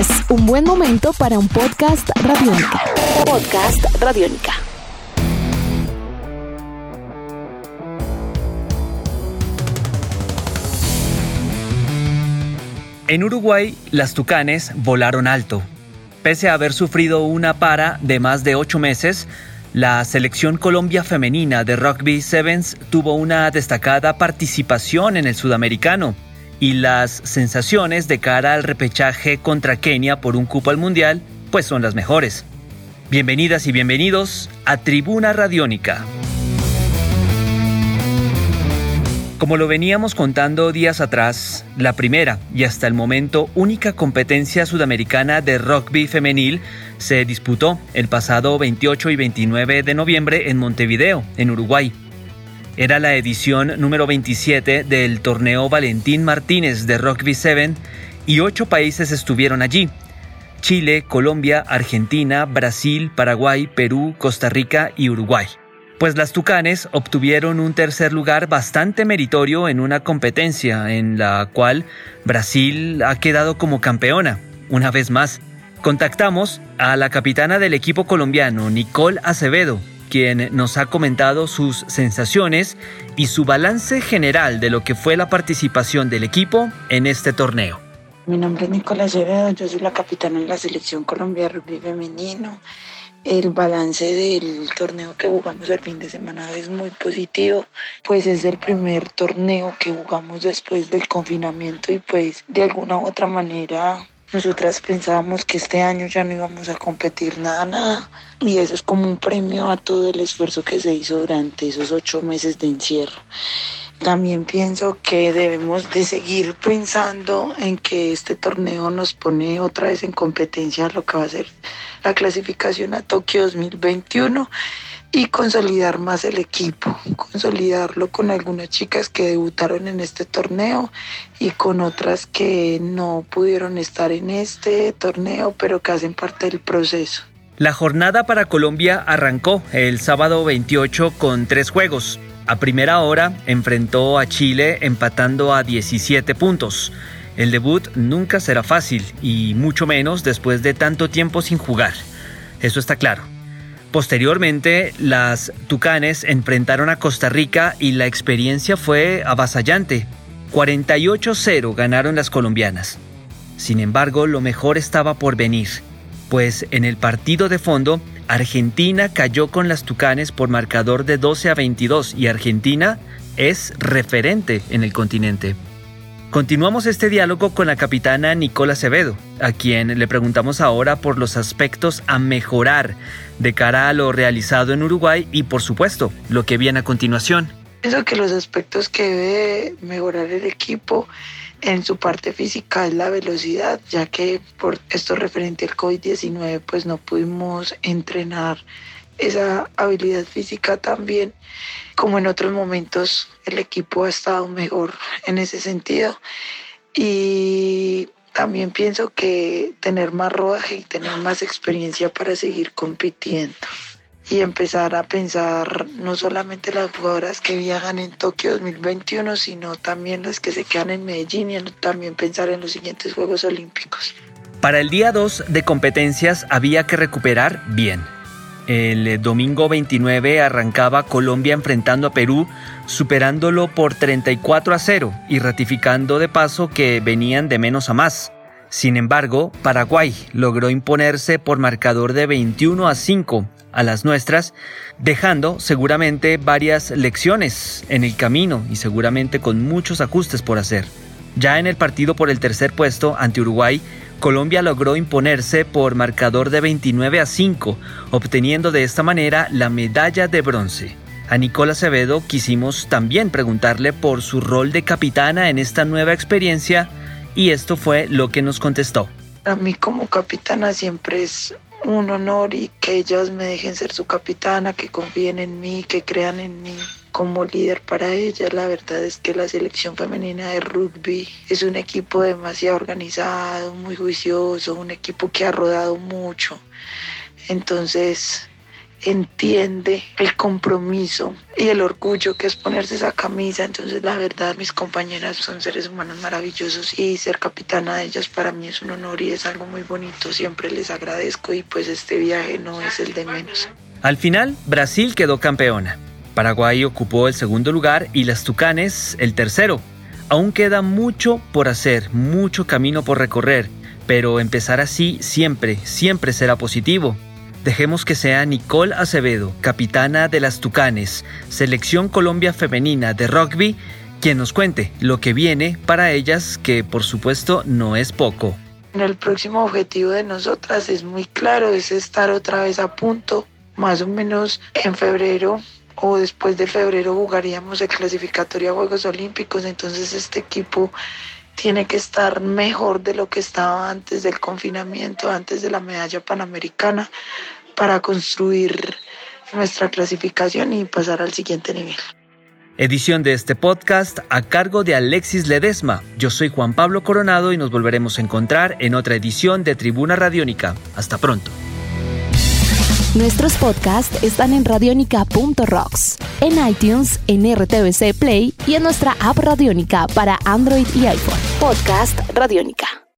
Es un buen momento para un podcast radiónica. Podcast radiónica. En Uruguay, las tucanes volaron alto. Pese a haber sufrido una para de más de ocho meses, la selección Colombia femenina de rugby sevens tuvo una destacada participación en el sudamericano y las sensaciones de cara al repechaje contra Kenia por un cupo al mundial pues son las mejores. Bienvenidas y bienvenidos a Tribuna Radiónica. Como lo veníamos contando días atrás, la primera y hasta el momento única competencia sudamericana de rugby femenil se disputó el pasado 28 y 29 de noviembre en Montevideo, en Uruguay. Era la edición número 27 del torneo Valentín Martínez de Rugby 7 y ocho países estuvieron allí. Chile, Colombia, Argentina, Brasil, Paraguay, Perú, Costa Rica y Uruguay pues las Tucanes obtuvieron un tercer lugar bastante meritorio en una competencia en la cual Brasil ha quedado como campeona, una vez más. Contactamos a la capitana del equipo colombiano, Nicole Acevedo, quien nos ha comentado sus sensaciones y su balance general de lo que fue la participación del equipo en este torneo. Mi nombre es Nicole Acevedo, yo soy la capitana de la selección colombiana rugby femenino el balance del torneo que jugamos el fin de semana es muy positivo, pues es el primer torneo que jugamos después del confinamiento y pues de alguna u otra manera nosotras pensábamos que este año ya no íbamos a competir nada, nada. Y eso es como un premio a todo el esfuerzo que se hizo durante esos ocho meses de encierro. También pienso que debemos de seguir pensando en que este torneo nos pone otra vez en competencia lo que va a ser la clasificación a Tokio 2021 y consolidar más el equipo, consolidarlo con algunas chicas que debutaron en este torneo y con otras que no pudieron estar en este torneo, pero que hacen parte del proceso. La jornada para Colombia arrancó el sábado 28 con tres juegos. A primera hora enfrentó a Chile empatando a 17 puntos. El debut nunca será fácil y mucho menos después de tanto tiempo sin jugar. Eso está claro. Posteriormente, las Tucanes enfrentaron a Costa Rica y la experiencia fue avasallante. 48-0 ganaron las colombianas. Sin embargo, lo mejor estaba por venir, pues en el partido de fondo Argentina cayó con las Tucanes por marcador de 12 a 22 y Argentina es referente en el continente. Continuamos este diálogo con la capitana Nicola Acevedo, a quien le preguntamos ahora por los aspectos a mejorar de cara a lo realizado en Uruguay y por supuesto lo que viene a continuación. Pienso que los aspectos que debe mejorar el equipo en su parte física es la velocidad, ya que por esto referente al COVID-19 pues no pudimos entrenar esa habilidad física también. Como en otros momentos el equipo ha estado mejor en ese sentido. Y también pienso que tener más rodaje y tener más experiencia para seguir compitiendo y empezar a pensar no solamente las jugadoras que viajan en Tokio 2021, sino también las que se quedan en Medellín y también pensar en los siguientes Juegos Olímpicos. Para el día 2 de competencias había que recuperar bien. El domingo 29 arrancaba Colombia enfrentando a Perú, superándolo por 34 a 0 y ratificando de paso que venían de menos a más. Sin embargo, Paraguay logró imponerse por marcador de 21 a 5 a las nuestras, dejando seguramente varias lecciones en el camino y seguramente con muchos ajustes por hacer. Ya en el partido por el tercer puesto ante Uruguay, Colombia logró imponerse por marcador de 29 a 5, obteniendo de esta manera la medalla de bronce. A Nicola Acevedo quisimos también preguntarle por su rol de capitana en esta nueva experiencia y esto fue lo que nos contestó. A mí como capitana siempre es un honor y que ellas me dejen ser su capitana, que confíen en mí, que crean en mí como líder para ellas. La verdad es que la selección femenina de rugby es un equipo demasiado organizado, muy juicioso, un equipo que ha rodado mucho. Entonces, entiende el compromiso y el orgullo que es ponerse esa camisa. Entonces, la verdad, mis compañeras son seres humanos maravillosos y ser capitana de ellas para mí es un honor y es algo muy bonito. Siempre les agradezco y pues este viaje no es el de menos. Al final, Brasil quedó campeona. Paraguay ocupó el segundo lugar y las Tucanes el tercero. Aún queda mucho por hacer, mucho camino por recorrer, pero empezar así siempre, siempre será positivo. Dejemos que sea Nicole Acevedo, capitana de las Tucanes, Selección Colombia Femenina de Rugby, quien nos cuente lo que viene para ellas, que por supuesto no es poco. El próximo objetivo de nosotras es muy claro, es estar otra vez a punto, más o menos en febrero o después de febrero jugaríamos el clasificatorio a Juegos Olímpicos, entonces este equipo tiene que estar mejor de lo que estaba antes del confinamiento, antes de la medalla panamericana, para construir nuestra clasificación y pasar al siguiente nivel. Edición de este podcast a cargo de Alexis Ledesma. Yo soy Juan Pablo Coronado y nos volveremos a encontrar en otra edición de Tribuna Radiónica. Hasta pronto. Nuestros podcasts están en radionica.rocks, en iTunes, en RTVC Play y en nuestra app Radionica para Android y iPhone. Podcast Radionica.